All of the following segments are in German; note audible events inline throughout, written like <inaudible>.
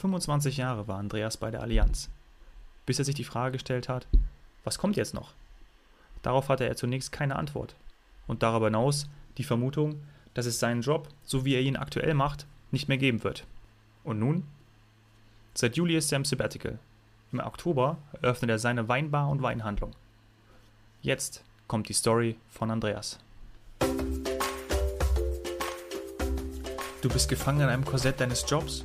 25 Jahre war Andreas bei der Allianz, bis er sich die Frage gestellt hat, was kommt jetzt noch? Darauf hatte er zunächst keine Antwort und darüber hinaus die Vermutung, dass es seinen Job, so wie er ihn aktuell macht, nicht mehr geben wird. Und nun? Seit Juli ist er im Sabbatical. Im Oktober eröffnet er seine Weinbar und Weinhandlung. Jetzt kommt die Story von Andreas. Du bist gefangen in einem Korsett deines Jobs.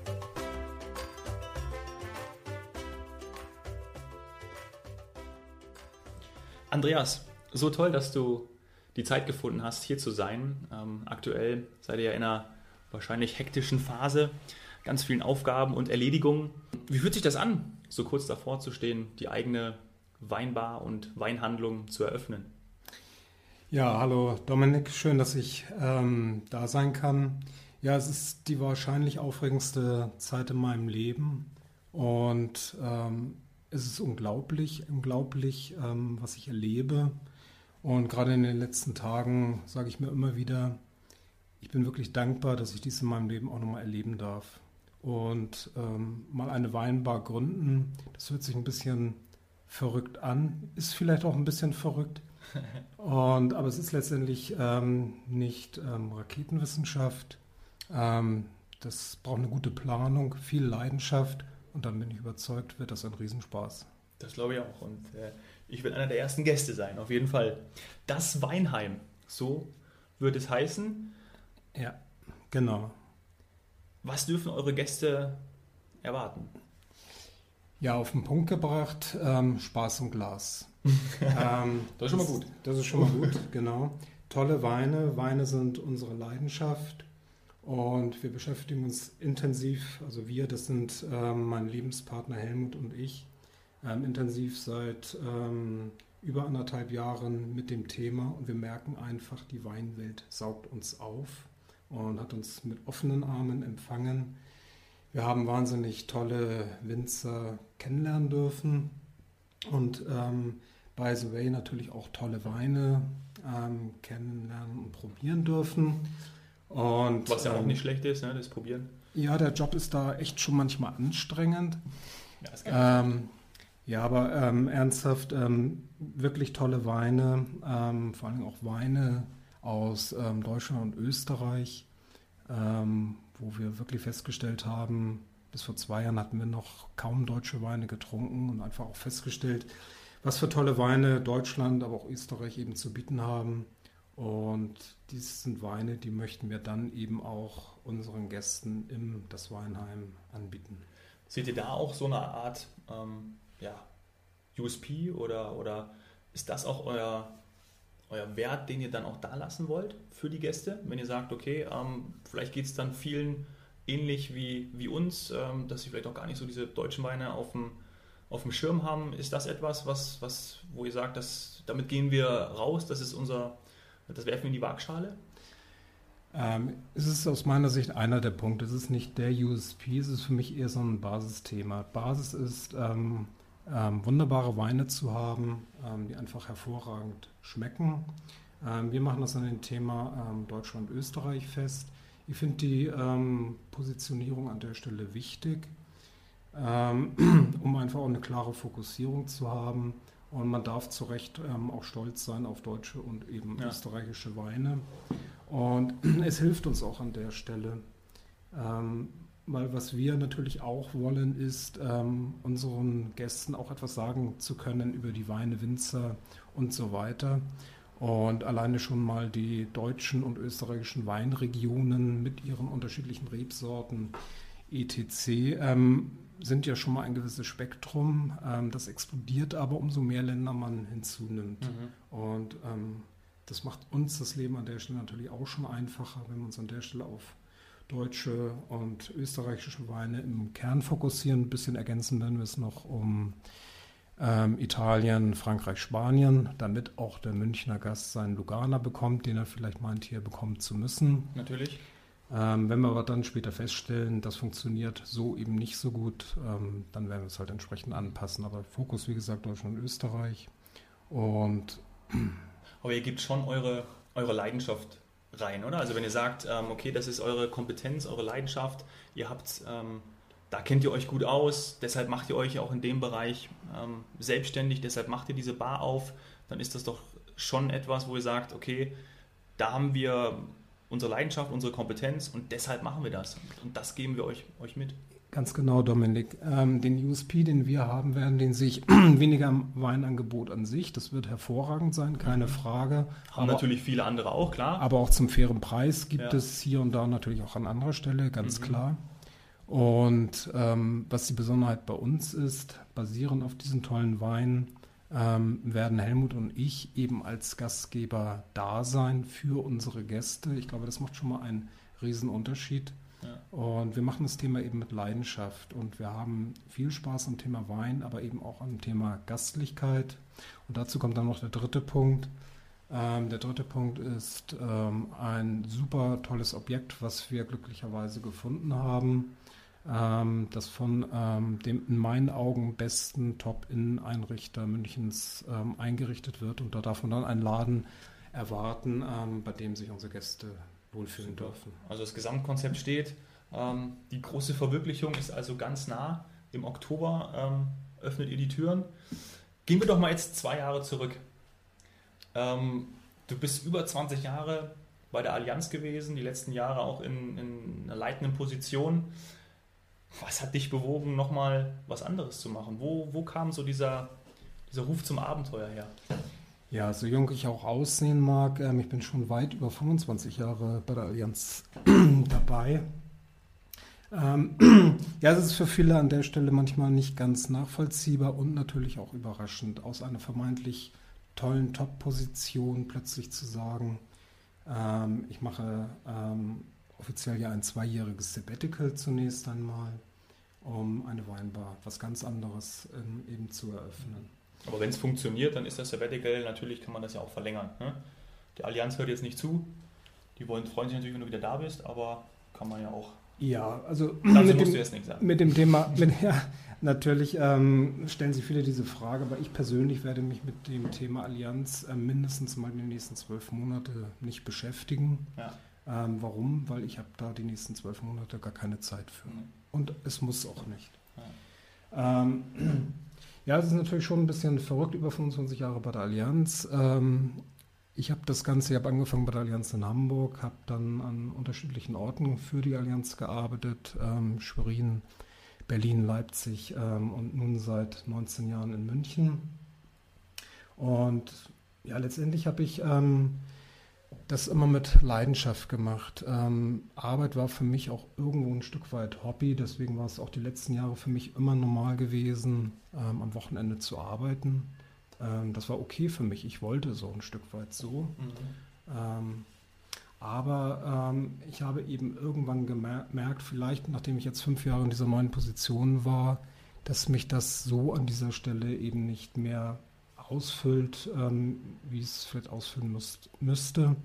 Andreas, so toll, dass du die Zeit gefunden hast, hier zu sein. Ähm, aktuell seid ihr ja in einer wahrscheinlich hektischen Phase, ganz vielen Aufgaben und Erledigungen. Wie fühlt sich das an, so kurz davor zu stehen, die eigene Weinbar und Weinhandlung zu eröffnen? Ja, hallo Dominik, schön, dass ich ähm, da sein kann. Ja, es ist die wahrscheinlich aufregendste Zeit in meinem Leben und ähm, es ist unglaublich, unglaublich, ähm, was ich erlebe. Und gerade in den letzten Tagen sage ich mir immer wieder, ich bin wirklich dankbar, dass ich dies in meinem Leben auch nochmal erleben darf. Und ähm, mal eine Weinbar gründen, das hört sich ein bisschen verrückt an, ist vielleicht auch ein bisschen verrückt. <laughs> Und, aber es ist letztendlich ähm, nicht ähm, Raketenwissenschaft. Ähm, das braucht eine gute Planung, viel Leidenschaft und dann bin ich überzeugt, wird das ein Riesenspaß. Das glaube ich auch. Und äh, ich will einer der ersten Gäste sein, auf jeden Fall. Das Weinheim, so wird es heißen. Ja, genau. Was dürfen eure Gäste erwarten? Ja, auf den Punkt gebracht, ähm, Spaß und Glas. <laughs> ähm, das ist schon mal gut. Das ist schon mal gut, genau. Tolle Weine. Weine sind unsere Leidenschaft. Und wir beschäftigen uns intensiv, also wir, das sind ähm, mein Lebenspartner Helmut und ich, ähm, intensiv seit ähm, über anderthalb Jahren mit dem Thema und wir merken einfach, die Weinwelt saugt uns auf und hat uns mit offenen Armen empfangen. Wir haben wahnsinnig tolle Winzer kennenlernen dürfen und ähm, by the way natürlich auch tolle Weine ähm, kennenlernen und probieren dürfen. Und, Was ja auch ähm, nicht schlecht ist, ne, das Probieren. Ja, der Job ist da echt schon manchmal anstrengend. Ja, ähm, ja aber ähm, ernsthaft, ähm, wirklich tolle Weine, ähm, vor allem auch Weine aus ähm, Deutschland und Österreich, wo wir wirklich festgestellt haben, bis vor zwei Jahren hatten wir noch kaum deutsche Weine getrunken und einfach auch festgestellt, was für tolle Weine Deutschland, aber auch Österreich eben zu bieten haben. Und dies sind Weine, die möchten wir dann eben auch unseren Gästen im Das Weinheim anbieten. Seht ihr da auch so eine Art ähm, ja, USP oder, oder ist das auch euer, euer Wert, den ihr dann auch da lassen wollt für die Gäste? Wenn ihr sagt, okay, ähm, vielleicht geht es dann vielen ähnlich wie, wie uns, ähm, dass sie vielleicht auch gar nicht so diese deutschen Weine auf dem, auf dem Schirm haben. Ist das etwas, was, was, wo ihr sagt, dass, damit gehen wir raus, das ist unser das werfen wir in die Waagschale? Ähm, es ist aus meiner Sicht einer der Punkte. Es ist nicht der USP, es ist für mich eher so ein Basisthema. Basis ist, ähm, ähm, wunderbare Weine zu haben, ähm, die einfach hervorragend schmecken. Ähm, wir machen das an dem Thema ähm, Deutschland-Österreich fest. Ich finde die Positionierung an der Stelle wichtig, <clears throat> um einfach auch eine klare Fokussierung zu haben und man darf zu Recht ähm, auch stolz sein auf deutsche und eben ja. österreichische Weine. Und <clears throat> es hilft uns auch an der Stelle. Ähm, weil was wir natürlich auch wollen, ist, ähm, unseren Gästen auch etwas sagen zu können über die Weine, Winzer und so weiter. Und alleine schon mal die deutschen und österreichischen Weinregionen mit ihren unterschiedlichen Rebsorten etc. Ähm, sind ja schon mal ein gewisses Spektrum. Ähm, das explodiert aber, umso mehr Länder man hinzunimmt. Mhm. Und ähm, das macht uns das Leben an der Stelle natürlich auch schon einfacher, wenn wir uns an der Stelle auf deutsche und österreichische Weine im Kern fokussieren. Ein bisschen ergänzen werden wir es noch um ähm, Italien, Frankreich, Spanien, damit auch der Münchner Gast seinen Lugana bekommt, den er vielleicht meint, hier bekommen zu müssen. Natürlich. Ähm, wenn wir aber dann später feststellen, das funktioniert so eben nicht so gut, ähm, dann werden wir es halt entsprechend anpassen. Aber Fokus, wie gesagt, Deutschland und Österreich. Und <clears throat> aber ihr gebt schon eure, eure Leidenschaft rein, oder? Also wenn ihr sagt, ähm, okay, das ist eure Kompetenz, eure Leidenschaft, ihr habt, ähm, da kennt ihr euch gut aus, deshalb macht ihr euch auch in dem Bereich ähm, selbstständig, deshalb macht ihr diese Bar auf, dann ist das doch schon etwas, wo ihr sagt, okay, da haben wir unsere Leidenschaft, unsere Kompetenz und deshalb machen wir das. Und das geben wir euch, euch mit. Ganz genau, Dominik. Ähm, den USP, den wir haben werden, den sehe ich <clears throat> weniger am Weinangebot an sich. Das wird hervorragend sein, keine mhm. Frage. Haben aber, natürlich viele andere auch, klar. Aber auch zum fairen Preis gibt ja. es hier und da natürlich auch an anderer Stelle, ganz mhm. klar. Und ähm, was die Besonderheit bei uns ist, basierend auf diesen tollen Weinen, ähm, werden Helmut und ich eben als Gastgeber da sein für unsere Gäste. Ich glaube, das macht schon mal einen Riesenunterschied. Ja. Und wir machen das Thema eben mit Leidenschaft und wir haben viel Spaß am Thema Wein, aber eben auch am Thema Gastlichkeit. Und dazu kommt dann noch der dritte Punkt. Ähm, der dritte Punkt ist ähm, ein super tolles Objekt, was wir glücklicherweise gefunden haben ähm, das von ähm, dem in meinen Augen besten Top-In-Einrichter Münchens ähm, eingerichtet wird. Und da darf man dann einen Laden erwarten, ähm, bei dem sich unsere Gäste wohlfühlen Super. dürfen. Also das Gesamtkonzept steht. Ähm, die große Verwirklichung ist also ganz nah. Im Oktober ähm, öffnet ihr die Türen. Gehen wir doch mal jetzt zwei Jahre zurück. du bist über 20 Jahre bei der Allianz gewesen, die letzten Jahre auch in, in einer leitenden Position. Was hat dich bewogen, nochmal was anderes zu machen? Wo, wo kam so dieser, dieser Ruf zum Abenteuer her? Ja, so jung ich auch aussehen mag, ähm, ich bin schon weit über 25 Jahre bei der Allianz <clears throat> dabei. Ähm, <clears throat> ja, es ist für viele an der Stelle manchmal nicht ganz nachvollziehbar und natürlich auch überraschend, aus einer vermeintlich tollen Top-Position plötzlich zu sagen, ähm, ich mache ähm, offiziell ja ein zweijähriges Sabbatical zunächst einmal, um eine Weinbar, was ganz anderes ähm, eben zu eröffnen. Aber wenn es funktioniert, dann ist das Sabbatical, natürlich kann man das ja auch verlängern. Ne? Die Allianz hört jetzt nicht zu, die wollen, freuen sich natürlich, wenn du wieder da bist, aber kann man ja auch. Ja, also <clears throat> mit dem, jetzt nicht sagen. mit dem Thema, mit, ja, natürlich ähm, stellen sich viele diese Frage, aber ich persönlich werde mich mit dem Thema Allianz äh, mindestens mal in den nächsten zwölf Monate nicht beschäftigen. Ja. Ähm, warum? Weil ich habe da die nächsten zwölf Monate gar keine Zeit für. Und es muss auch nicht. Ja. Ähm, <clears throat> ja, es ist natürlich schon ein bisschen verrückt, über 25 Jahre bei der Allianz. Ähm, ich habe das Ganze, ich habe angefangen bei der Allianz in Hamburg, habe dann an unterschiedlichen Orten für die Allianz gearbeitet, ähm, Schwerin, Berlin, Leipzig ähm, und nun seit 19 Jahren in München. Und ja, letztendlich habe ich ähm, das immer mit Leidenschaft gemacht. Ähm, Arbeit war für mich auch irgendwo ein Stück weit Hobby, deswegen war es auch die letzten Jahre für mich immer normal gewesen, ähm, am Wochenende zu arbeiten. Ähm, das war okay für mich, ich wollte so ein Stück weit so. Mhm. Ähm, aber ähm, ich habe eben irgendwann gemerkt, vielleicht nachdem ich jetzt fünf Jahre in dieser neuen Position war, dass mich das so an dieser Stelle eben nicht mehr ausfüllt, ähm, wie es vielleicht ausfüllen müsst, müsste.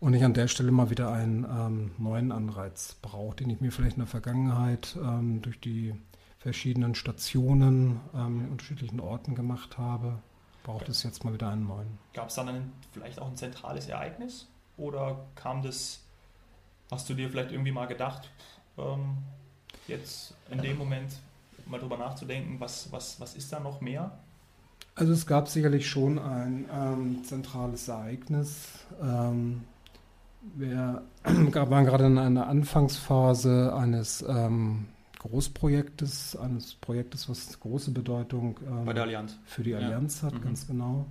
Und ich an der Stelle mal wieder einen ähm, neuen Anreiz brauche, den ich mir vielleicht in der Vergangenheit ähm, durch die verschiedenen Stationen ähm, in unterschiedlichen Orten gemacht habe, braucht es jetzt mal wieder einen neuen. Gab es dann ein, vielleicht auch ein zentrales Ereignis? Oder kam das, hast du dir vielleicht irgendwie mal gedacht, ähm, jetzt in dem Moment mal drüber nachzudenken, was, was, was ist da noch mehr? Also es gab sicherlich schon ein ähm, zentrales Ereignis. Ähm, wir <clears throat> waren gerade in einer Anfangsphase eines ähm, Großprojektes, eines Projektes, was große Bedeutung ähm, für die Allianz ja. hat, mhm. ganz genau.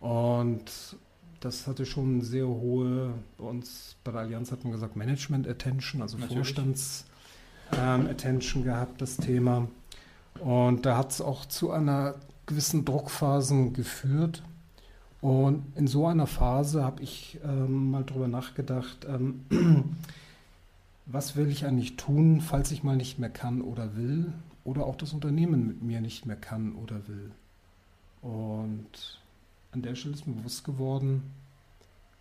Und das hatte schon sehr hohe, bei uns bei der Allianz hat man gesagt, Management Attention, also Vorstands ähm, Attention gehabt, das Thema. Und da hat es auch zu einer gewissen Druckphasen geführt. Und in so einer Phase habe ich ähm, mal drüber nachgedacht, ähm, <clears throat> was will ich eigentlich tun, falls ich mal nicht mehr kann oder will. oder auch das Unternehmen mit mir nicht mehr kann oder will. Und an der Stelle ist mir bewusst geworden,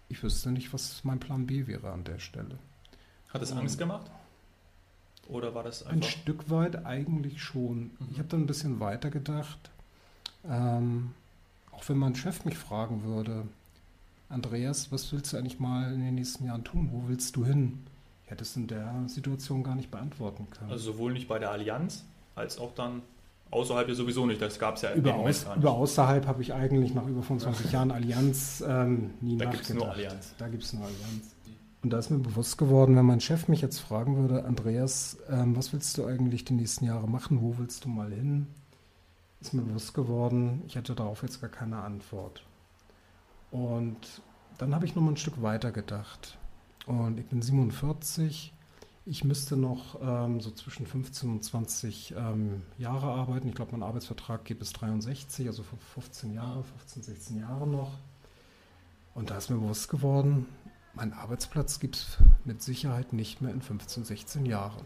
ich wüsste nicht, was mein Plan B wäre an der Stelle. Hat es Angst gemacht? Oder war das einfach? Ein Stück weit eigentlich schon. Mhm. Ich habe dann ein bisschen weiter gedacht. Ähm, auch wenn mein Chef mich fragen würde, Andreas, was willst du eigentlich mal in den nächsten Jahren tun? Wo willst du hin? Ich hätte es in der Situation gar nicht beantworten können. Also sowohl nicht bei der Allianz, als auch dann außerhalb ja sowieso nicht. Das gab es ja über, aus, über außerhalb habe ich eigentlich nach über 25 ja. Jahren Allianz ähm, nie da nachgedacht. Da gibt es nur Allianz. Da gibt es nur Allianz. Und da ist mir bewusst geworden, wenn mein Chef mich jetzt fragen würde, Andreas, ähm, was willst du eigentlich die nächsten Jahre machen? Wo willst du mal hin? Ist mir bewusst geworden, ich hätte darauf jetzt gar keine Antwort. Und dann habe ich noch mal ein Stück weiter gedacht. Und ich bin 47. Ich müsste noch ähm, so zwischen 15 und 20 ähm, Jahre arbeiten. Ich glaube, mein Arbeitsvertrag geht bis 63, also 15 Jahre, 15, 16 Jahre noch. Und da ist mir bewusst geworden, mein Arbeitsplatz gibt es mit Sicherheit nicht mehr in 15, 16 Jahren.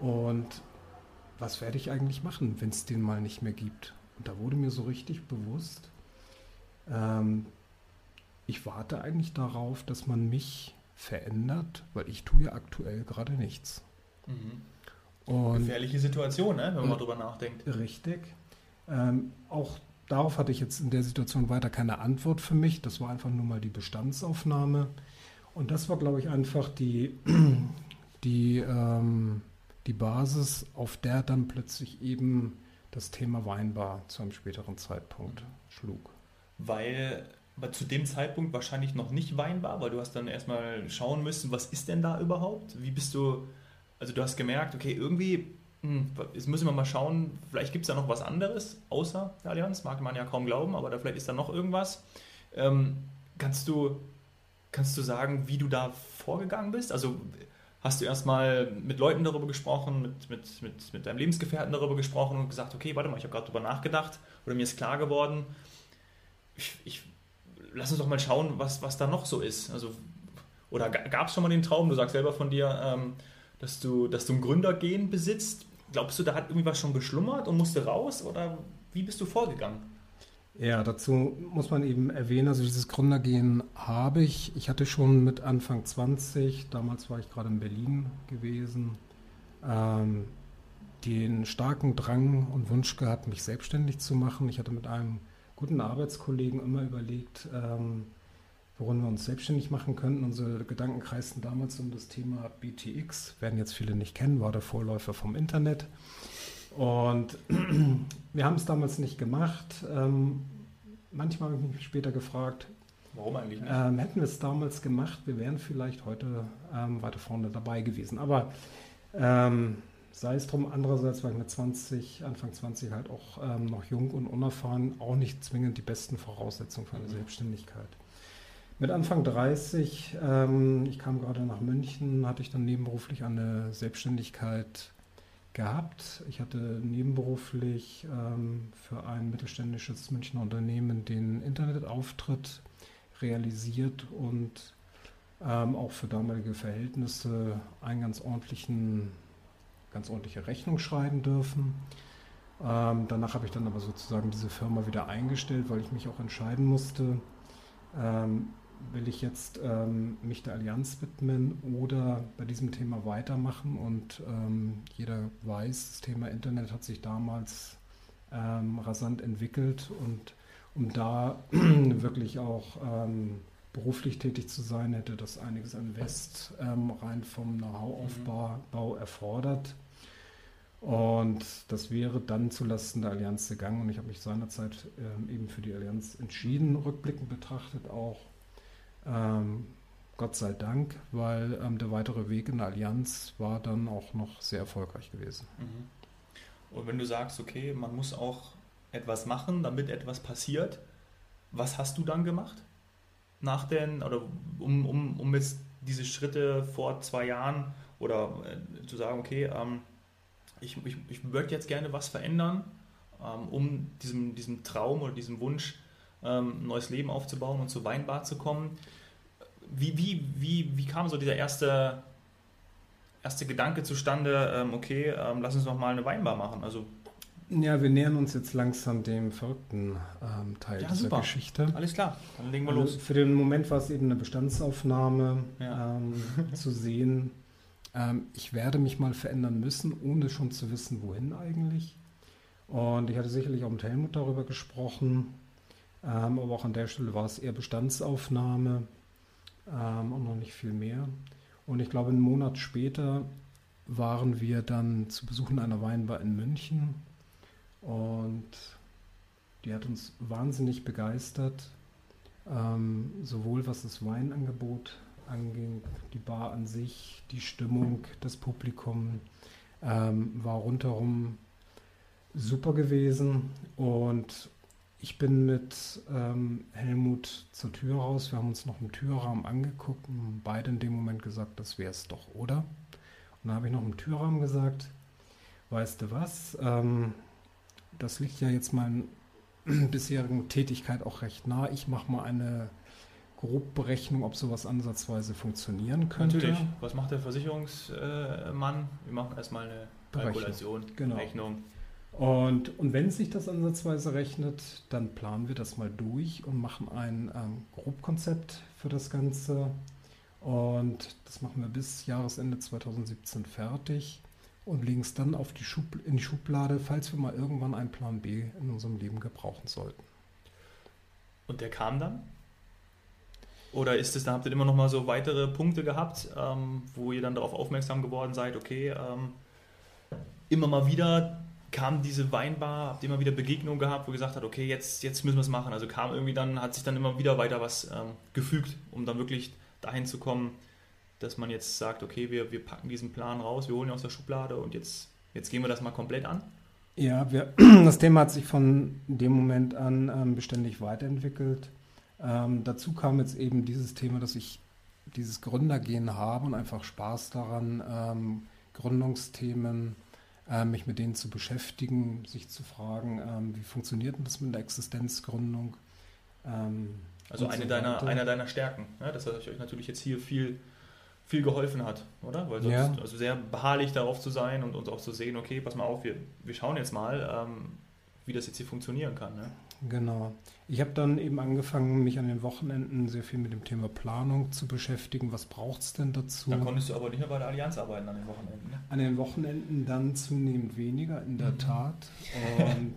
Und was werde ich eigentlich machen, wenn es den mal nicht mehr gibt? Und da wurde mir so richtig bewusst, ähm, ich warte eigentlich darauf, dass man mich verändert, weil ich tue ja aktuell gerade nichts. Mhm. Und Gefährliche Situation, ne, wenn man darüber nachdenkt. Richtig. Ähm, auch darauf hatte ich jetzt in der Situation weiter keine Antwort für mich. Das war einfach nur mal die Bestandsaufnahme. Und das war, glaube ich, einfach die, <clears throat> die, ähm, die Basis, auf der dann plötzlich eben das Thema Weinbar zu einem späteren Zeitpunkt schlug. Weil aber zu dem Zeitpunkt wahrscheinlich noch nicht weinbar, weil du hast dann erstmal schauen müssen, was ist denn da überhaupt? Wie bist du, also du hast gemerkt, okay, irgendwie, hm, jetzt müssen wir mal schauen, vielleicht gibt es da noch was anderes außer der Allianz, mag man ja kaum glauben, aber da vielleicht ist da noch irgendwas. Ähm, kannst du Kannst du sagen, wie du da vorgegangen bist? Also hast du erstmal mit Leuten darüber gesprochen, mit, mit, mit, mit deinem Lebensgefährten darüber gesprochen und gesagt, okay, warte mal, ich habe gerade darüber nachgedacht oder mir ist klar geworden, ich, ich, lass uns doch mal schauen, was, was da noch so ist. Also, oder gab es schon mal den Traum, du sagst selber von dir, ähm, dass, du, dass du ein Gründergehen besitzt. Glaubst du, da hat irgendwie was schon geschlummert und musste raus oder wie bist du vorgegangen? Ja, dazu muss man eben erwähnen, also dieses Gründergehen habe ich. Ich hatte schon mit Anfang 20, damals war ich gerade in Berlin gewesen, ähm, den starken Drang und Wunsch gehabt, mich selbstständig zu machen. Ich hatte mit einem guten Arbeitskollegen immer überlegt, ähm, worin wir uns selbstständig machen könnten. Unsere Gedanken kreisten damals um das Thema BTX, werden jetzt viele nicht kennen, war der Vorläufer vom Internet. Und <clears throat> wir haben es damals nicht gemacht. Ähm, manchmal habe ich mich später gefragt, warum eigentlich nicht? Ähm, hätten wir es damals gemacht, wir wären vielleicht heute ähm, weiter vorne dabei gewesen. Aber ähm, sei es drum, andererseits war ich mit 20, Anfang 20 halt auch ähm, noch jung und unerfahren, auch nicht zwingend die besten Voraussetzungen für eine mhm. Selbstständigkeit. Mit Anfang 30, ähm, ich kam gerade nach München, hatte ich dann nebenberuflich eine Selbstständigkeit gehabt. Ich hatte nebenberuflich ähm, für ein mittelständisches Münchner Unternehmen den Internetauftritt realisiert und ähm, auch für damalige Verhältnisse einen ganz ordentlichen, ganz ordentliche Rechnung schreiben dürfen. Ähm, danach habe ich dann aber sozusagen diese Firma wieder eingestellt, weil ich mich auch entscheiden musste, ähm, will ich jetzt ähm, mich der Allianz widmen oder bei diesem Thema weitermachen? Und ähm, jeder weiß, das Thema Internet hat sich damals ähm, rasant entwickelt und um da <clears throat> wirklich auch ähm, beruflich tätig zu sein, hätte das einiges an West ähm, rein vom Know-how-Aufbau mhm. erfordert. Und das wäre dann zulasten der Allianz gegangen. Und ich habe mich seinerzeit ähm, eben für die Allianz entschieden, rückblickend betrachtet auch. Ähm, Gott sei Dank, weil ähm, der weitere Weg in der Allianz war dann auch noch sehr erfolgreich gewesen. Mhm. Und wenn du sagst, okay, man muss auch etwas machen, damit etwas passiert, was hast du dann gemacht? Nach den, oder um, um, um jetzt diese Schritte vor zwei Jahren oder äh, zu sagen, okay, ähm, ich, ich, ich möchte jetzt gerne was verändern, ähm, um diesem, diesem Traum oder diesem Wunsch ähm, ein neues Leben aufzubauen und zur Weinbar zu kommen. Wie, wie, wie, wie kam so dieser erste, erste Gedanke zustande, ähm, okay, ähm, lass uns noch mal eine Weinbar machen? Also ja, wir nähern uns jetzt langsam dem verrückten ähm, Teil ja, dieser super. Geschichte. Alles klar, dann legen wir also los. Für den Moment war es eben eine Bestandsaufnahme ja. ähm, <laughs> zu sehen. Ähm, ich werde mich mal verändern müssen, ohne schon zu wissen, wohin eigentlich. Und ich hatte sicherlich auch mit Helmut darüber gesprochen. Ähm, aber auch an der Stelle war es eher Bestandsaufnahme ähm, und noch nicht viel mehr. Und ich glaube, einen Monat später waren wir dann zu Besuch in einer Weinbar in München und die hat uns wahnsinnig begeistert, ähm, sowohl was das Weinangebot anging, die Bar an sich, die Stimmung, das Publikum ähm, war rundherum super gewesen und ich bin mit ähm, Helmut zur Tür raus. Wir haben uns noch im Türrahmen angeguckt und beide in dem Moment gesagt, das wäre es doch, oder? Und dann habe ich noch im Türrahmen gesagt, weißt du was, ähm, das liegt ja jetzt meiner <clears throat> bisherigen Tätigkeit auch recht nah. Ich mache mal eine Grobberechnung, ob sowas ansatzweise funktionieren könnte. Natürlich. Was macht der Versicherungsmann? Wir machen erstmal eine Kalkulation, genau. Rechnung. Und, und wenn sich das ansatzweise rechnet, dann planen wir das mal durch und machen ein ähm, Grobkonzept für das Ganze. Und das machen wir bis Jahresende 2017 fertig und legen es dann auf die in die Schublade, falls wir mal irgendwann einen Plan B in unserem Leben gebrauchen sollten. Und der kam dann? Oder ist es, da habt ihr immer noch mal so weitere Punkte gehabt, ähm, wo ihr dann darauf aufmerksam geworden seid, okay, ähm, immer mal wieder kam diese Weinbar, habt ihr immer wieder Begegnungen gehabt, wo ihr gesagt habt, okay, jetzt, jetzt müssen wir es machen. Also kam irgendwie dann, hat sich dann immer wieder weiter was ähm, gefügt, um dann wirklich dahin zu kommen, dass man jetzt sagt, okay, wir, wir packen diesen Plan raus, wir holen ihn aus der Schublade und jetzt, jetzt gehen wir das mal komplett an? Ja, wir, <clears throat> das Thema hat sich von dem Moment an ähm, beständig weiterentwickelt. Ähm, dazu kam jetzt eben dieses Thema, dass ich dieses Gründergehen habe und einfach Spaß daran, ähm, Gründungsthemen, äh, mich mit denen zu beschäftigen, sich zu fragen, ähm, wie funktioniert denn das mit der Existenzgründung? Ähm, also eine so deiner, einer deiner Stärken, ja, dass euch natürlich jetzt hier viel viel geholfen hat, oder? Weil sonst, ja. also sehr beharrlich darauf zu sein und uns auch zu sehen, okay, pass mal auf, wir, wir schauen jetzt mal, ähm, wie das jetzt hier funktionieren kann. Ne? Genau. Ich habe dann eben angefangen, mich an den Wochenenden sehr viel mit dem Thema Planung zu beschäftigen. Was braucht es denn dazu? Dann konntest du aber nicht mehr bei der Allianz arbeiten an den Wochenenden. Ne? An den Wochenenden dann zunehmend weniger, in der mhm. Tat. <laughs> Und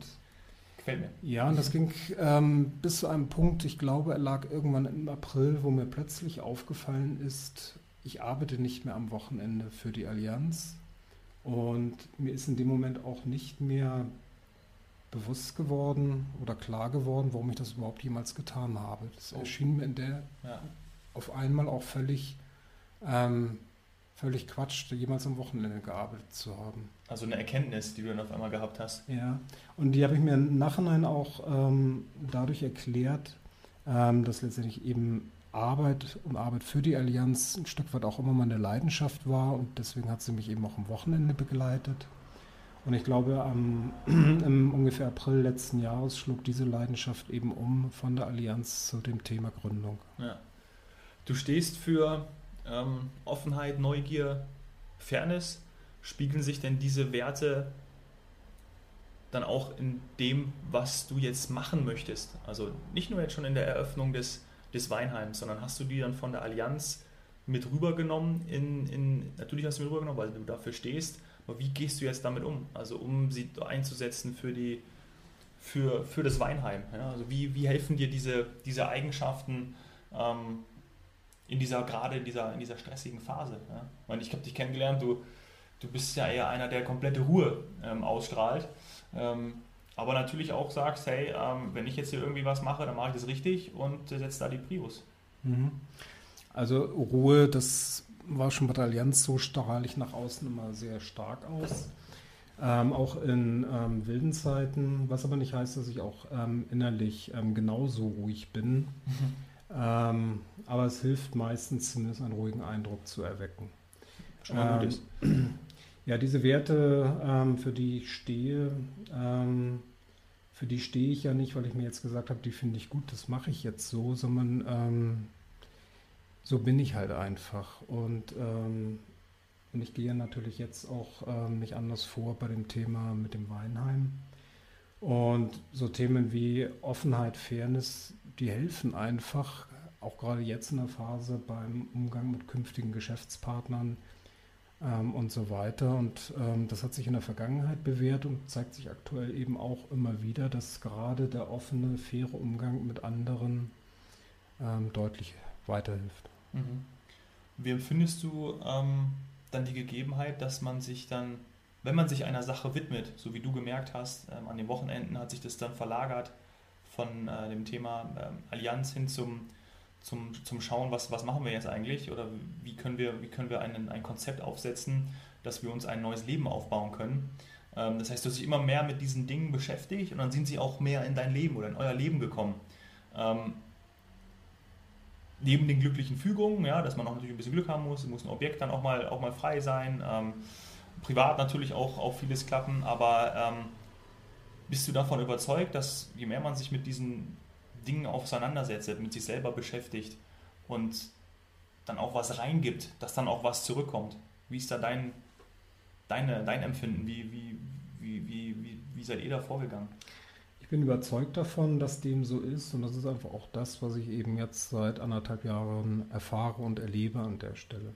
Gefällt mir. Ja, und das ging ähm, bis zu einem Punkt, ich glaube, er lag irgendwann im April, wo mir plötzlich aufgefallen ist, ich arbeite nicht mehr am Wochenende für die Allianz und mir ist in dem Moment auch nicht mehr bewusst geworden oder klar geworden, warum ich das überhaupt jemals getan habe. Das oh. erschien mir in der ja. auf einmal auch völlig, ähm, völlig Quatsch, jemals am Wochenende gearbeitet zu haben. Also eine Erkenntnis, die du dann auf einmal gehabt hast. Ja, und die habe ich mir im Nachhinein auch ähm, dadurch erklärt, ähm, dass letztendlich eben Arbeit und Arbeit für die Allianz ein Stück weit auch immer meine Leidenschaft war und deswegen hat sie mich eben auch am Wochenende begleitet. Und ich glaube, am, <clears throat> im ungefähr April letzten Jahres schlug diese Leidenschaft eben um von der Allianz zu dem Thema Gründung. Ja. Du stehst für ähm, Offenheit, Neugier, Fairness. Spiegeln sich denn diese Werte dann auch in dem, was du jetzt machen möchtest? Also nicht nur jetzt schon in der Eröffnung des des Weinheims, sondern hast du die dann von der Allianz mit rübergenommen in, in natürlich hast du mit rübergenommen, weil du dafür stehst, aber wie gehst du jetzt damit um? Also um sie einzusetzen für die für, für das Weinheim. Ja? Also wie, wie helfen dir diese, diese Eigenschaften ähm, in dieser, gerade in dieser, in dieser stressigen Phase? Ja? Ich, meine, ich habe dich kennengelernt, du, du bist ja eher einer, der komplette Ruhe ähm, ausstrahlt. Ähm, aber natürlich auch sagst, hey, ähm, wenn ich jetzt hier irgendwie was mache, dann mache ich das richtig und äh, setze da die Prius. Mhm. Also Ruhe, das war schon bei der Allianz so strahle ich nach außen immer sehr stark aus. Ähm, auch in ähm, wilden Zeiten, was aber nicht heißt, dass ich auch ähm, innerlich ähm, genauso ruhig bin. Mhm. Ähm, aber es hilft meistens zumindest einen ruhigen Eindruck zu erwecken. Ist. Ja, diese Werte, für die ich stehe, für die stehe ich ja nicht, weil ich mir jetzt gesagt habe, die finde ich gut, das mache ich jetzt so, sondern ähm, so bin ich halt einfach. Und ähm, Und ich gehe natürlich jetzt auch ähm, nicht anders vor bei dem Thema mit dem Weinheim. Und so Themen wie Offenheit, Fairness, die helfen einfach, auch gerade jetzt in der Phase beim Umgang mit künftigen Geschäftspartnern ähm, und so weiter. Und ähm, das hat sich in der Vergangenheit bewährt und zeigt sich aktuell eben auch immer wieder, dass gerade der offene, faire Umgang mit anderen ähm, deutlich weiterhilft. Mhm. Wie empfindest du ähm, dann die Gegebenheit, dass man sich dann, wenn man sich einer Sache widmet, so wie du gemerkt hast, ähm, an den Wochenenden hat sich das dann verlagert von äh, dem Thema ähm, Allianz hin zum, zum, zum Schauen, was, was machen wir jetzt eigentlich oder wie können wir, wie können wir einen, ein Konzept aufsetzen, dass wir uns ein neues Leben aufbauen können. Ähm, das heißt, du hast dich immer mehr mit diesen Dingen beschäftigt und dann sind sie auch mehr in dein Leben oder in euer Leben gekommen. Neben den glücklichen Fügungen, ja, dass man auch natürlich ein bisschen Glück haben muss, muss ein Objekt dann auch mal, auch mal frei sein, ähm, privat natürlich auch, auch vieles klappen, aber ähm, bist du davon überzeugt, dass je mehr man sich mit diesen Dingen auseinandersetzt, mit sich selber beschäftigt und dann auch was reingibt, dass dann auch was zurückkommt? Wie ist da dein, deine, dein Empfinden? Wie, wie, wie, wie, wie, wie seid ihr da vorgegangen? Bin überzeugt davon, dass dem so ist und das ist einfach auch das, was ich eben jetzt seit anderthalb Jahren erfahre und erlebe an der Stelle.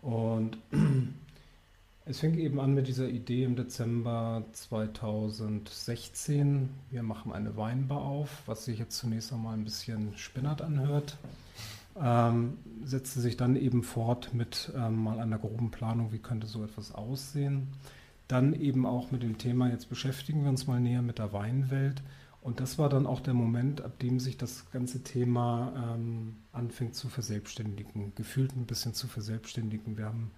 Und <clears throat> es fing eben an mit dieser Idee im Dezember 2016. Wir machen eine Weinbar auf, was sich jetzt zunächst einmal ein bisschen spinnert anhört. Ähm, setzte sich dann eben fort mit ähm, mal einer groben Planung, wie könnte so etwas aussehen dann eben auch mit dem Thema, jetzt beschäftigen wir uns mal näher mit der Weinwelt. Und das war dann auch der Moment, ab dem sich das ganze Thema ähm, anfängt zu verselbstständigen, gefühlt ein bisschen zu verselbstständigen. Wir haben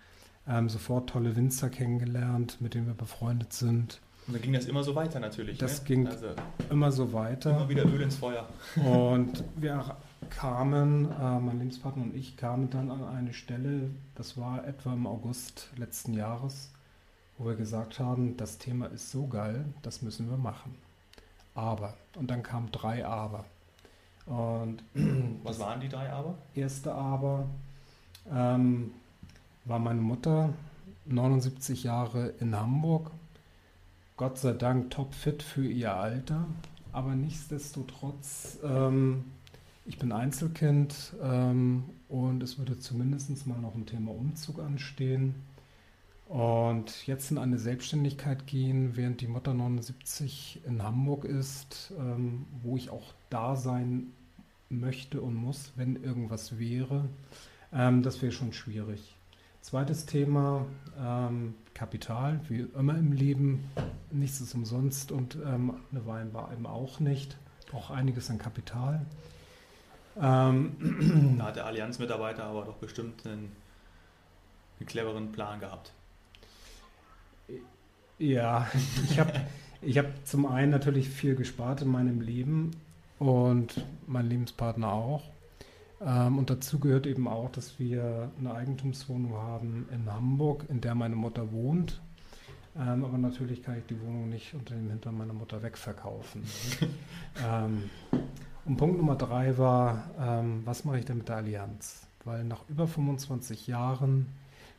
ähm, sofort tolle Winzer kennengelernt, mit denen wir befreundet sind. Und dann ging das immer so weiter natürlich. Das ne? ging also immer so weiter. Immer wieder Öl ins Feuer. <laughs> Und wir kamen, äh, mein Lebenspartner und ich kamen dann an eine Stelle, das war etwa im August letzten Jahres, wo wir gesagt haben, das Thema ist so geil, das müssen wir machen. Aber, und dann kamen drei Aber. Und <clears throat> Was waren die drei Aber? Erste Aber ähm, war meine Mutter, 79 Jahre in Hamburg, Gott sei Dank topfit für ihr Alter, aber nichtsdestotrotz, ähm, ich bin Einzelkind ähm, und es würde zumindest mal noch ein Thema Umzug anstehen. Und jetzt in eine Selbstständigkeit gehen, während die Mutter 79 in Hamburg ist, ähm, wo ich auch da sein möchte und muss, wenn irgendwas wäre, ähm, das wäre schon schwierig. Zweites Thema, ähm, Kapital, wie immer im Leben, nichts ist umsonst und ähm, eine Weinbar eben auch nicht, auch einiges an Kapital. Ähm, <clears throat> da hat der Allianz-Mitarbeiter aber doch bestimmt einen, einen cleveren Plan gehabt. Ja, <laughs> ich habe ich hab zum einen natürlich viel gespart in meinem Leben und mein Lebenspartner auch. Ähm, und dazu gehört eben auch, dass wir eine Eigentumswohnung haben in Hamburg, in der meine Mutter wohnt. Ähm, aber natürlich kann ich die Wohnung nicht unter dem Hintern meiner Mutter wegverkaufen. <laughs> ähm, und Punkt Nummer drei war, ähm, was mache ich denn mit der Allianz? Weil nach über 25 Jahren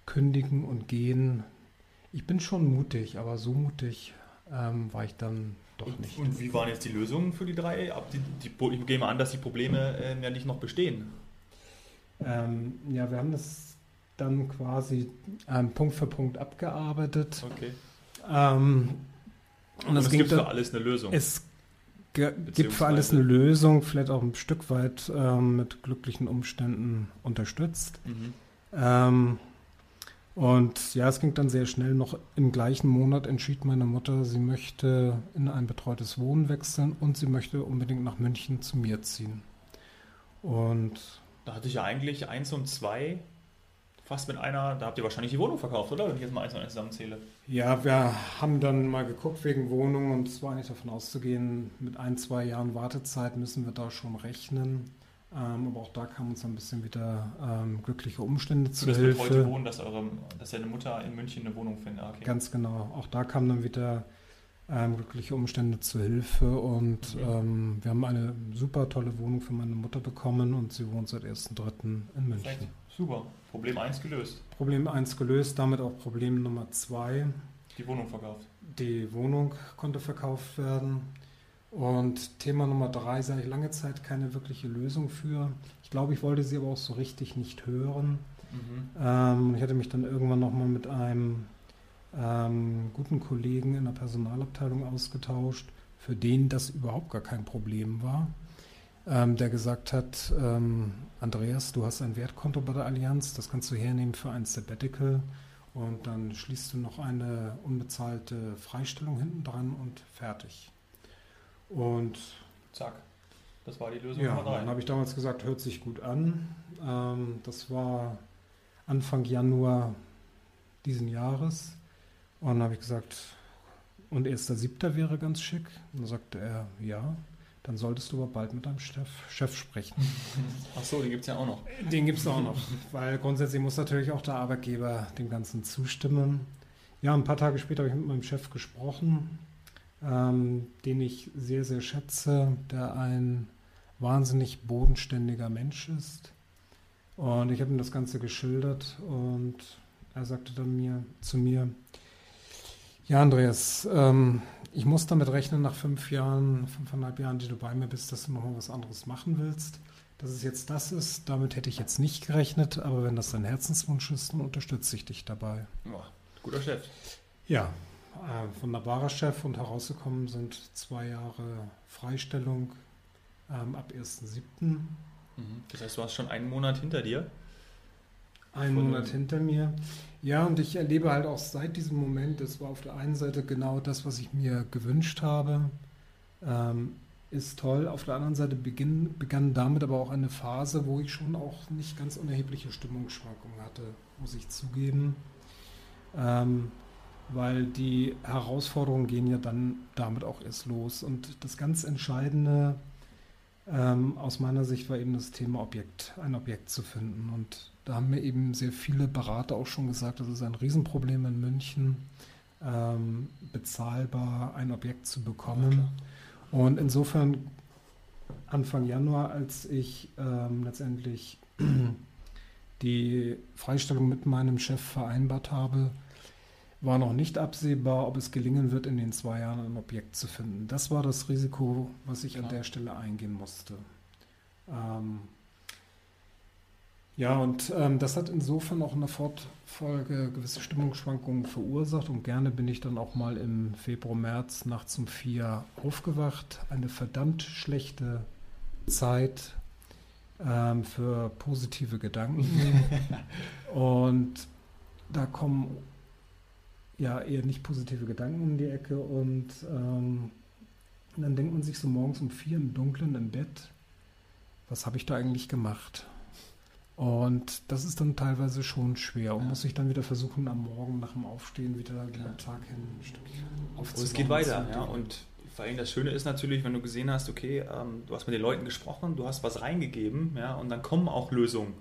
kündigen und gehen ich bin schon mutig, aber so mutig ähm, war ich dann doch und, nicht. Und wie waren jetzt die Lösungen für die drei? Die, die, ich gehe mal an, dass die Probleme äh, ja nicht noch bestehen. Ähm, ja, wir haben das dann quasi ähm, Punkt für Punkt abgearbeitet. Okay. Ähm, und, und es gibt für alles eine Lösung. Es gibt für alles eine Lösung, vielleicht auch ein Stück weit ähm, mit glücklichen Umständen unterstützt. Mhm. Und ja, es ging dann sehr schnell. Noch im gleichen Monat entschied meine Mutter, sie möchte in ein betreutes Wohnen wechseln und sie möchte unbedingt nach München zu mir ziehen. Und da hatte ich ja eigentlich eins und zwei fast mit einer, da habt ihr wahrscheinlich die Wohnung verkauft, oder? Wenn ich jetzt mal eins und eins zusammenzähle. Ja, wir haben dann mal geguckt wegen Wohnung und es war eigentlich davon auszugehen, mit ein, zwei Jahren Wartezeit müssen wir da schon rechnen. Ähm, aber auch da kam uns ein bisschen wieder ähm, glückliche Umstände zu das Hilfe. heute wohnen, dass, eure, dass deine Mutter in München eine Wohnung findet. Ah, okay. Ganz genau. Auch da kamen dann wieder ähm, glückliche Umstände zu Hilfe und okay. Mhm. ähm, wir haben eine super tolle Wohnung für meine Mutter bekommen und sie wohnt seit 1.3. in München. Perfekt. Super. Problem 1 gelöst. Problem 1 gelöst, damit auch Problem Nummer 2. Die Wohnung verkauft. Die Wohnung konnte verkauft werden. Und Thema Nummer 3 sah ich lange Zeit keine wirkliche Lösung für. Ich glaube, ich wollte sie aber auch so richtig nicht hören. Mhm. Ähm, ich hatte mich dann irgendwann nochmal mit einem ähm, guten Kollegen in der Personalabteilung ausgetauscht, für den das überhaupt gar kein Problem war ähm, der gesagt hat, ähm, Andreas, du hast ein Wertkonto bei der Allianz, das kannst du hernehmen für ein Sabbatical und dann schließt du noch eine unbezahlte Freistellung hinten dran und fertig. Und zack, das war die Lösung ja, Dann habe ich damals gesagt, hört sich gut an. Ähm, das war Anfang Januar diesen Jahres. Und dann habe ich gesagt, und 1.7. wäre ganz schick. Und dann sagte er, ja dann solltest du aber bald mit deinem Chef, Chef sprechen. <laughs> Ach so, den gibt es ja auch noch. Den gibt es auch noch, weil grundsätzlich muss natürlich auch der Arbeitgeber dem Ganzen zustimmen. Ja, ein paar Tage später habe ich mit meinem Chef gesprochen, ähm, den ich sehr, sehr schätze, der ein wahnsinnig bodenständiger Mensch ist. Und ich habe ihm das Ganze geschildert und er sagte dann mir zu mir, ja, Andreas, ähm, ich muss damit rechnen, nach fünf Jahren, fünfeinhalb Jahren, die du bei mir bist, dass du nochmal was anderes machen willst. Dass es jetzt das ist, damit hätte ich jetzt nicht gerechnet, aber wenn das dein Herzenswunsch ist, dann unterstütze ich dich dabei. Oh, guter Chef. Ja, äh, wunderbarer Chef und herausgekommen sind zwei Jahre Freistellung ähm, ab 1.7. Mhm. Das heißt, du hast schon einen Monat hinter dir? Einen Monat hinter mir. Ja, und ich erlebe halt auch seit diesem Moment, das war auf der einen Seite genau das, was ich mir gewünscht habe, ähm, ist toll. Auf der anderen Seite beginn, begann damit aber auch eine Phase, wo ich schon auch nicht ganz unerhebliche Stimmungsschwankungen hatte, muss ich zugeben. Ähm, weil die Herausforderungen gehen ja dann damit auch erst los. Und das ganz Entscheidende ähm, aus meiner Sicht war eben das Thema Objekt, ein Objekt zu finden. Und da haben mir eben sehr viele Berater auch schon gesagt, das ist ein Riesenproblem in München, ähm, bezahlbar ein Objekt zu bekommen. Und insofern Anfang Januar, als ich ähm, letztendlich <clears throat> die Freistellung mit meinem Chef vereinbart habe, war noch nicht absehbar, ob es gelingen wird, in den zwei Jahren ein Objekt zu finden. Das war das Risiko, was ich an der Stelle eingehen musste. Ähm, ja, und ähm, das hat insofern auch in der Fortfolge gewisse Stimmungsschwankungen verursacht und gerne bin ich dann auch mal im Februar, März nachts um vier aufgewacht. Eine verdammt schlechte Zeit ähm, für positive Gedanken. <laughs> und da kommen ja eher nicht positive Gedanken um die Ecke und ähm, dann denkt man sich so morgens um vier im Dunkeln im Bett, was habe ich da eigentlich gemacht? Und das ist dann teilweise schon schwer und ja. muss sich dann wieder versuchen, am Morgen nach dem Aufstehen wieder ja. den Tag hin ein Stückchen aufzubauen. Und es geht weiter, ja. Und vor allem das Schöne ist natürlich, wenn du gesehen hast, okay, ähm, du hast mit den Leuten gesprochen, du hast was reingegeben, ja, und dann kommen auch Lösungen,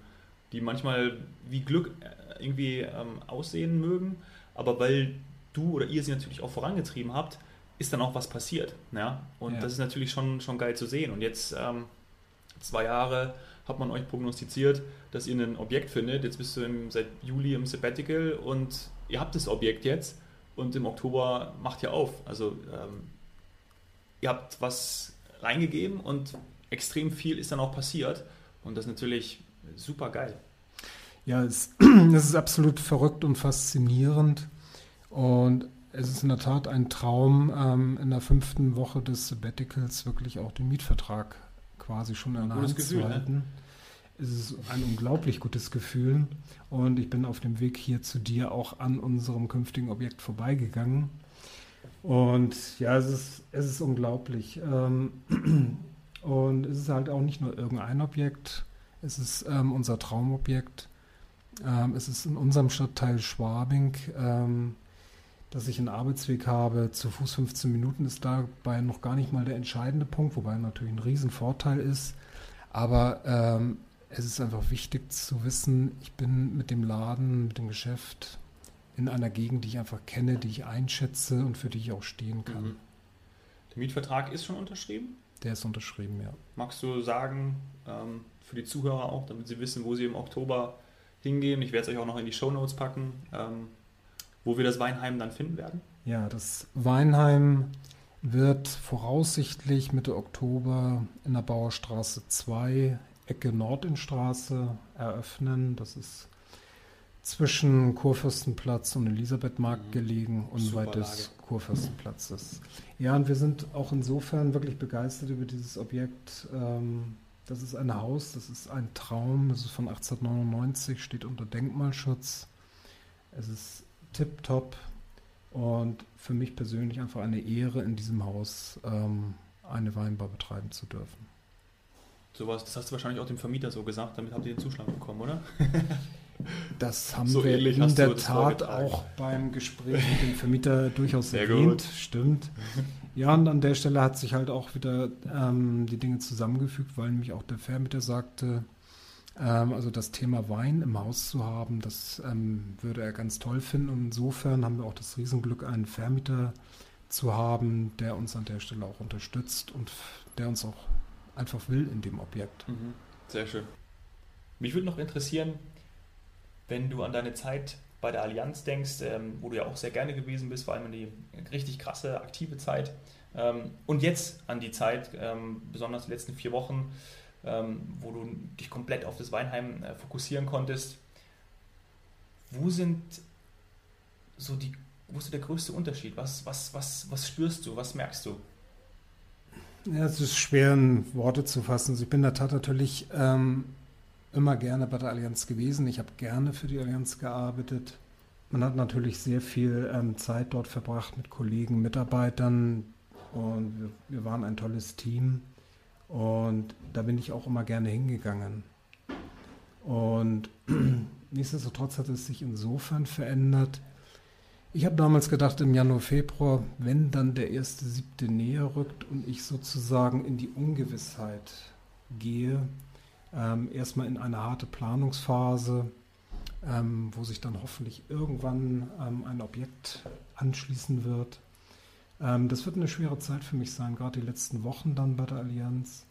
die manchmal wie Glück äh, irgendwie ähm, aussehen mögen, aber weil du oder ihr sie natürlich auch vorangetrieben habt, ist dann auch was passiert. Ja? Und ja. das ist natürlich schon, schon geil zu sehen. Und jetzt ähm, zwei Jahre hat man euch prognostiziert, dass ihr ein Objekt findet. Jetzt bist du im, seit Juli im Sabbatical und ihr habt das Objekt jetzt und im Oktober macht ihr auf. Also ähm, ihr habt was reingegeben und extrem viel ist dann auch passiert. Und das ist natürlich super geil. Ja, es, <clears throat> es ist absolut verrückt und faszinierend. Und es ist in der Tat ein Traum, ähm, in der fünften Woche des Sabbaticals wirklich auch den Mietvertrag quasi schon in der Hand zu ne? halten. Ne? Es ist ein unglaublich gutes Gefühl. Und ich bin auf dem Weg hier zu dir auch an unserem künftigen Objekt vorbeigegangen. Und ja, es ist, es ist unglaublich. Ähm, <clears throat> und es ist halt auch nicht nur irgendein Objekt, es ist ähm, unser Traumobjekt. Ähm, es ist in unserem Stadtteil Schwabing, ähm, dass ich einen Arbeitsweg habe. Zu Fuß 15 Minuten ist dabei noch gar nicht mal der entscheidende Punkt, wobei natürlich ein Riesenvorteil ist. Aber ähm, es ist einfach wichtig zu wissen, ich bin mit dem Laden, mit dem Geschäft in einer Gegend, die ich einfach kenne, die ich einschätze und für die ich auch stehen kann. Mhm. Der Mietvertrag ist schon unterschrieben? Der ist unterschrieben, ja. Magst du sagen, ähm, für die Zuhörer auch, damit sie wissen, wo sie im Oktober hingehen. Ich werde es euch auch noch in die Show Notes packen, ähm, wo wir das Weinheim dann finden werden. Ja, das Weinheim wird voraussichtlich Mitte Oktober in der Bauerstraße 2, Ecke Nordinstraße eröffnen. Das ist zwischen Kurfürstenplatz und Elisabethmarkt mhm. gelegen, unweit des Kurfürstenplatzes. Ja, und wir sind auch insofern wirklich begeistert über dieses Objekt. Ähm, das ist ein Haus, das ist ein Traum, das ist von 1899, steht unter Denkmalschutz. Es ist tipptopp und für mich persönlich einfach eine Ehre, in diesem Haus ähm, eine Weinbar betreiben zu dürfen. Sowas, das hast du wahrscheinlich auch dem Vermieter so gesagt, damit habt ihr den Zuschlag bekommen, oder? <laughs> Das haben so wir in der Tat auch beim Gespräch mit dem Vermieter durchaus Sehr erwähnt. Gut. Stimmt. <laughs> Ja, und an der Stelle hat sich halt auch wieder ähm, die Dinge zusammengefügt, weil nämlich auch der Vermieter sagte, ähm, also das Thema Wein im Haus zu haben, das ähm, würde er ganz toll finden. Und insofern haben wir auch das Riesenglück, einen Vermieter zu haben, der uns an der Stelle auch unterstützt und der uns auch einfach will in dem Objekt. Mhm. Sehr schön. Mich würde noch interessieren, wenn du an deine Zeit bei der Allianz denkst, ähm, wo du ja auch sehr gerne gewesen bist, vor allem in die richtig krasse, aktive Zeit. Ähm, und jetzt an die Zeit, ähm, besonders die letzten vier Wochen, ähm, wo du dich komplett auf das Weinheim äh, fokussieren konntest. Wo sind so die, wo ist der größte Unterschied? Was, was, was, was spürst du? Was merkst du? Ja, es ist schwer in Worte zu fassen. Also ich bin in der Tat natürlich ähm, immer gerne bei der Allianz gewesen. Ich habe gerne für die Allianz gearbeitet. Man hat natürlich sehr viel ähm, Zeit dort verbracht mit Kollegen, Mitarbeitern und wir, wir, waren ein tolles Team und da bin ich auch immer gerne hingegangen. Und <clears throat> nichtsdestotrotz hat es sich insofern verändert. Ich habe damals gedacht, im Januar, Februar, wenn dann der erste siebte näher rückt und ich sozusagen in die Ungewissheit gehe, ähm, erstmal in eine harte Planungsphase, ähm, wo sich dann hoffentlich irgendwann ähm, ein Objekt anschließen wird. Ähm, das wird eine schwere Zeit für mich sein, gerade die letzten Wochen dann bei der Allianz,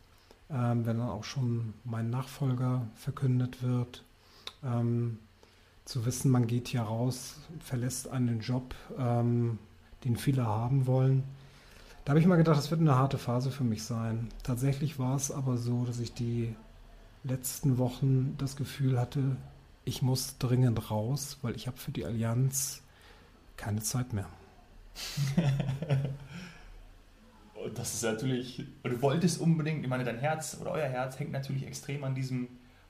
ähm, wenn dann auch schon mein Nachfolger verkündet wird. Ähm, zu wissen, man geht hier raus, verlässt einen Job, den viele haben wollen. Da habe ich mal gedacht, das wird eine harte Phase für mich sein. Tatsächlich war es aber so, dass ich die letzten Wochen das Gefühl hatte, ich muss dringend raus, weil ich habe für die Allianz keine Zeit mehr. und <laughs> das ist natürlich, du wolltest unbedingt, ich meine, dein Herz oder euer Herz hängt natürlich extrem an diesem,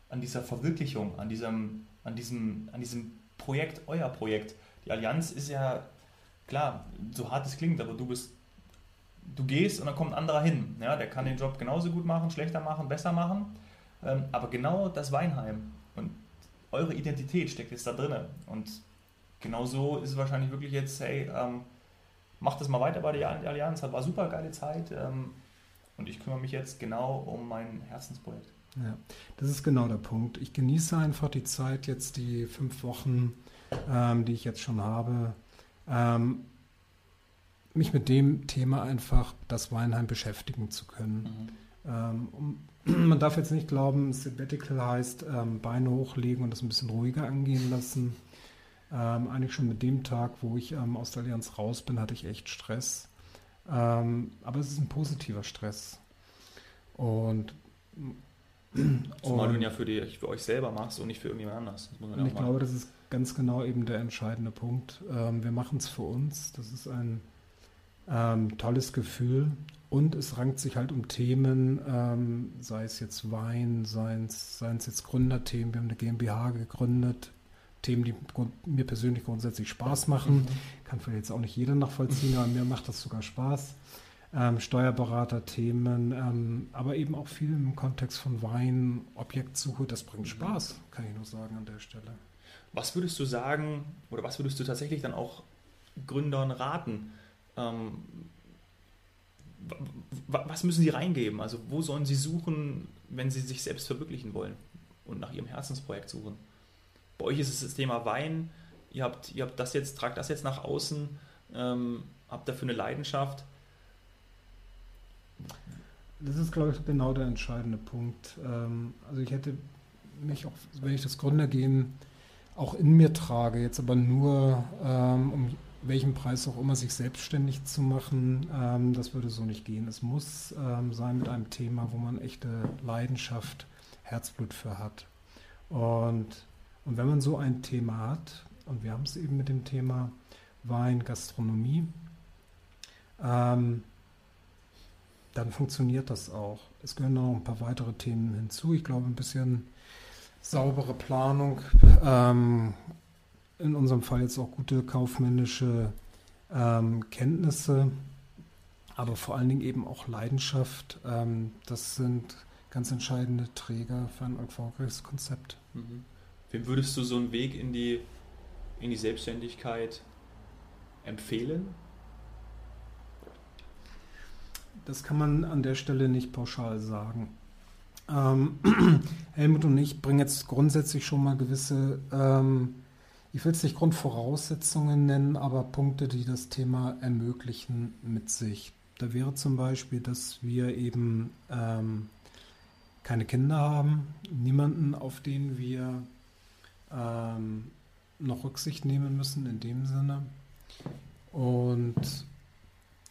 an dieser Verwirklichung, an diesem, an diesem, an diesem Projekt, euer Projekt. Die Allianz ist ja, klar, so hart es klingt, aber du bist, du gehst und dann kommt ein anderer hin. Ja, der kann den Job genauso gut machen, schlechter machen, besser machen. Ähm, aber genau das Weinheim und eure Identität steckt jetzt da drin. Und genau so ist es wahrscheinlich wirklich jetzt, hey, ähm, macht das mal weiter bei der Allianz, war super geile Zeit. Ähm, und ich kümmere mich jetzt genau um mein Herzensprojekt. Ja, das ist genau der Punkt. Ich genieße einfach die Zeit, jetzt die fünf Wochen, ähm, die ich jetzt schon habe, ähm, mich mit dem Thema einfach, das Weinheim beschäftigen zu können. Mhm. Ähm, <clears throat> man darf jetzt nicht glauben, Sabbatical heißt ähm, Beine hochlegen und das ein bisschen ruhiger angehen lassen. Ähm, eigentlich schon mit dem Tag, wo ich ähm, aus der Allianz raus bin, hatte ich echt Stress. Ähm, aber es ist ein positiver Stress. Und <clears throat> Zumal du ihn ja für, die, für euch selber machst und nicht für irgendjemand anders. und ich glaube, das ist ganz genau eben der entscheidende Punkt. Ähm, wir machen es für uns. Das ist ein tolles Gefühl. Und es rankt sich halt um Themen, ähm, sei es jetzt Wein, seien es, seien es jetzt Gründerthemen. Wir haben eine GmbH gegründet. Themen, die mir persönlich grundsätzlich Spaß machen. Mhm. Kann vielleicht jetzt auch nicht jeder nachvollziehen, aber mir macht das sogar Spaß. Ähm, Steuerberater-Themen, ähm, aber eben auch viel im Kontext von Wein, Objektsuche, das bringt. Spaß, kann ich nur sagen an der Stelle. Was würdest du sagen oder was würdest du tatsächlich dann auch Gründern raten? Ähm, was müssen sie reingeben? Also wo sollen sie suchen, wenn sie sich selbst verwirklichen wollen und nach ihrem Herzensprojekt suchen? Bei euch ist es das Thema Wein. Ihr habt, ihr habt das jetzt, tragt das jetzt nach außen, ähm, habt dafür eine Leidenschaft. Das ist, glaube ich, genau der entscheidende Punkt. Ähm, also ich hätte mich auch, wenn ich das Gründergehen auch in mir trage, jetzt aber nur ähm, um welchen Preis auch immer sich selbstständig zu machen, ähm, das würde so nicht gehen. Es muss ähm, sein mit einem Thema, wo man echte Leidenschaft, Herzblut für hat. Und, und wenn man so ein Thema hat, und wir haben es eben mit dem Thema Wein, Gastronomie, ähm, dann funktioniert das auch. Es gehören noch ein paar weitere Themen hinzu. Ich glaube, ein bisschen saubere Planung, ähm, in unserem Fall jetzt auch gute kaufmännische ähm, Kenntnisse, aber vor allen Dingen eben auch Leidenschaft. Ähm, das sind ganz entscheidende Träger für ein erfolgreiches Konzept. Mhm. Wem würdest du so einen Weg in die, in die Selbstständigkeit empfehlen? Das kann man an der Stelle nicht pauschal sagen. Ähm, <clears throat> Helmut und ich bringen jetzt grundsätzlich schon mal gewisse, ähm, ich will es nicht Grundvoraussetzungen nennen, aber Punkte, die das Thema ermöglichen mit sich. Da wäre zum Beispiel, dass wir eben ähm, keine Kinder haben, niemanden, auf den wir ähm, noch Rücksicht nehmen müssen in dem Sinne. Und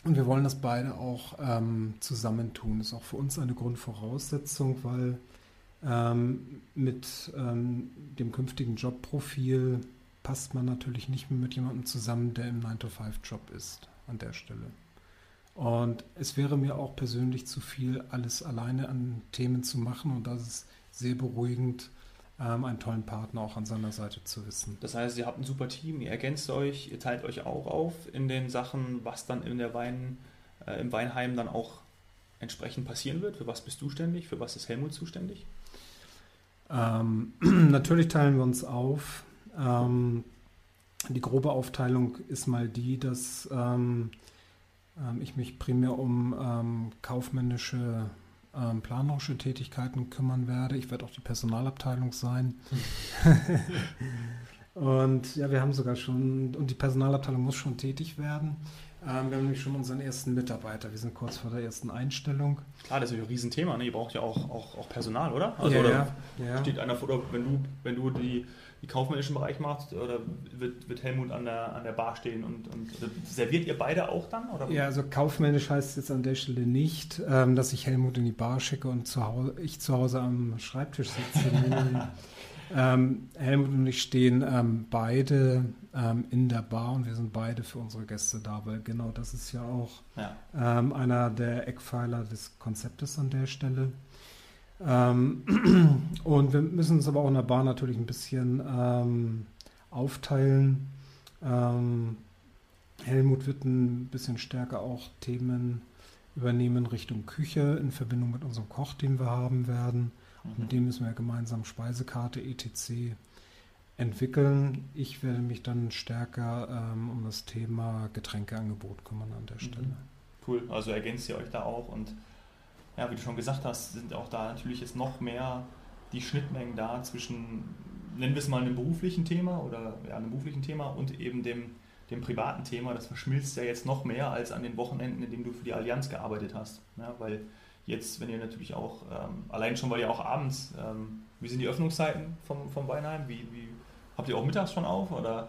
und wir wollen das beide auch ähm, zusammentun. Das ist auch für uns eine Grundvoraussetzung, weil ähm, mit ähm, dem künftigen Jobprofil passt man natürlich nicht mehr mit jemandem zusammen, der im 9-to-5-Job ist an der Stelle. Und es wäre mir auch persönlich zu viel, alles alleine an Themen zu machen. Und das ist sehr beruhigend, ähm, einen tollen Partner auch an seiner Seite zu wissen. Das heißt, ihr habt ein super Team, ihr ergänzt euch, ihr teilt euch auch auf in den Sachen, was dann in der Wein, äh, im Weinheim dann auch entsprechend passieren wird. Für was bist du ständig? Für was ist Helmut zuständig? Ähm, <clears throat> natürlich teilen wir uns auf. Ähm, die grobe Aufteilung ist mal die, dass ähm, ähm ich mich primär um ähm, kaufmännische ähm, planerische Tätigkeiten kümmern werde. Ich werde auch die Personalabteilung sein. <laughs> und ja, wir haben sogar schon, und die Personalabteilung muss schon tätig werden. Ähm, wir haben nämlich schon unseren ersten Mitarbeiter. Wir sind kurz vor der ersten Einstellung. Klar, das ist ja ein Riesenthema. Ne? Ihr braucht ja auch, auch, auch Personal, oder? Also, ja, oder ja, ja. steht einer vor, wenn du, wenn du die die kaufmännischen Bereich macht? Oder wird, wird Helmut an der, an der Bar stehen und, und serviert ihr beide auch dann? Oder? Ja, also kaufmännisch heißt es jetzt an der Stelle nicht, ähm, dass ich Helmut in die Bar schicke und zu Hause, ich zu Hause am Schreibtisch sitze. <laughs> ähm, Helmut und ich stehen ähm, beide ähm, in der Bar und wir sind beide für unsere Gäste da, weil genau das ist ja auch ja. Ähm, einer der Eckpfeiler des Konzeptes an der Stelle. Ähm, <clears throat> und wir müssen uns aber auch in der Bahn natürlich ein bisschen ähm, aufteilen. Ähm, Helmut wird ein bisschen stärker auch Themen übernehmen Richtung Küche in Verbindung mit unserem Koch, den wir haben werden. Mhm. Mit dem müssen wir gemeinsam Speisekarte etc. entwickeln. Ich werde mich dann stärker ähm, um das Thema Getränkeangebot kümmern an der mhm. Stelle. Cool, also ergänzt ihr euch da auch und ja, wie du schon gesagt hast, sind auch da natürlich jetzt noch mehr die Schnittmengen da zwischen, nennen wir es mal einem beruflichen Thema oder ja, einem beruflichen Thema und eben dem, dem privaten Thema. Das verschmilzt ja jetzt noch mehr als an den Wochenenden, in denen du für die Allianz gearbeitet hast. Ja, weil jetzt, wenn ihr natürlich auch, ähm, allein schon, weil ihr auch abends, ähm, wie sind die Öffnungszeiten vom, vom Weinheim? Wie, wie, habt ihr auch mittags schon auf oder?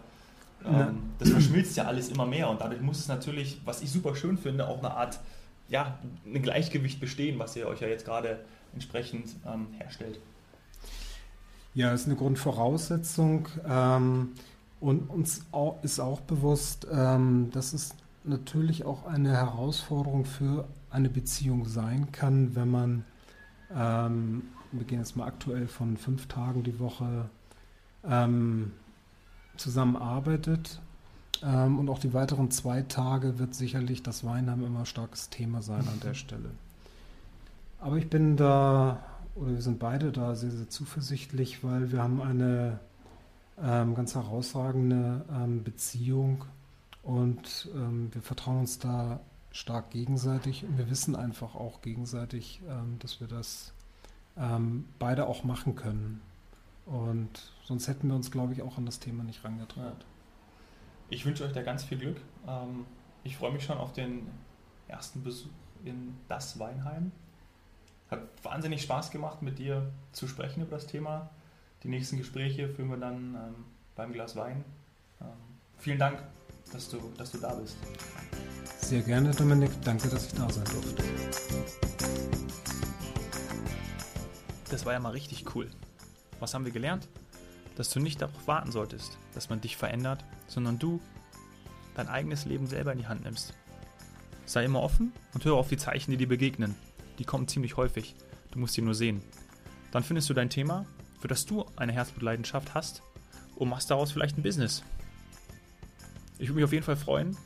Ähm, das verschmilzt ja alles immer mehr und dadurch muss es natürlich, was ich super schön finde, auch eine Art ja, ein Gleichgewicht bestehen, was ihr euch ja jetzt gerade entsprechend ähm, herstellt. Ja, ist eine Grundvoraussetzung. Ähm, und uns auch, ist auch bewusst, ähm, dass es natürlich auch eine Herausforderung für eine Beziehung sein kann, wenn man, ähm, wir gehen jetzt mal aktuell von fünf Tagen die Woche ähm, zusammenarbeitet ähm, und auch die weiteren zwei Tage wird sicherlich das Weinheim immer starkes Thema sein an der Stelle. Aber ich bin da, oder wir sind beide da sehr, sehr zuversichtlich, weil wir haben eine ähm, ganz herausragende ähm, Beziehung und ähm, wir vertrauen uns da stark gegenseitig und wir wissen einfach auch gegenseitig, ähm, dass wir das ähm, beide auch machen können. Und sonst hätten wir uns, glaube ich, auch an das Thema nicht rangetraut. Ich wünsche euch da ganz viel Glück. Ähm, ich freue mich schon auf den ersten Besuch in das Weinheim. Hat wahnsinnig Spaß gemacht, mit dir zu sprechen über das Thema. Die nächsten Gespräche führen wir dann ähm, beim Glas Wein. Ähm, vielen Dank, dass du, dass du da bist. Sehr gerne, Dominik. Danke, dass ich da sein durfte. Das war ja mal richtig cool. Was haben wir gelernt? Dass du nicht darauf warten solltest, dass man dich verändert, sondern du dein eigenes Leben selber in die Hand nimmst. Sei immer offen und höre auf die Zeichen, die dir begegnen. Die kommen ziemlich häufig. Du musst sie nur sehen. Dann findest du dein Thema, für das du eine Herzblutleidenschaft hast und machst daraus vielleicht ein Business. Ich würde mich auf jeden Fall freuen,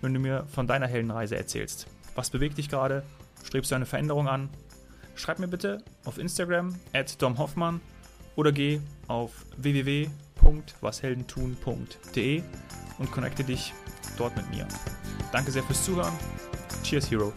wenn du mir von deiner Heldenreise erzählst. Was bewegt dich gerade? Strebst du eine Veränderung an? Schreib mir bitte auf Instagram at domhoffmann oder geh auf www.washeldentun.de und connecte dich dort mit mir. Danke sehr fürs Zuhören. Cheers, Hero.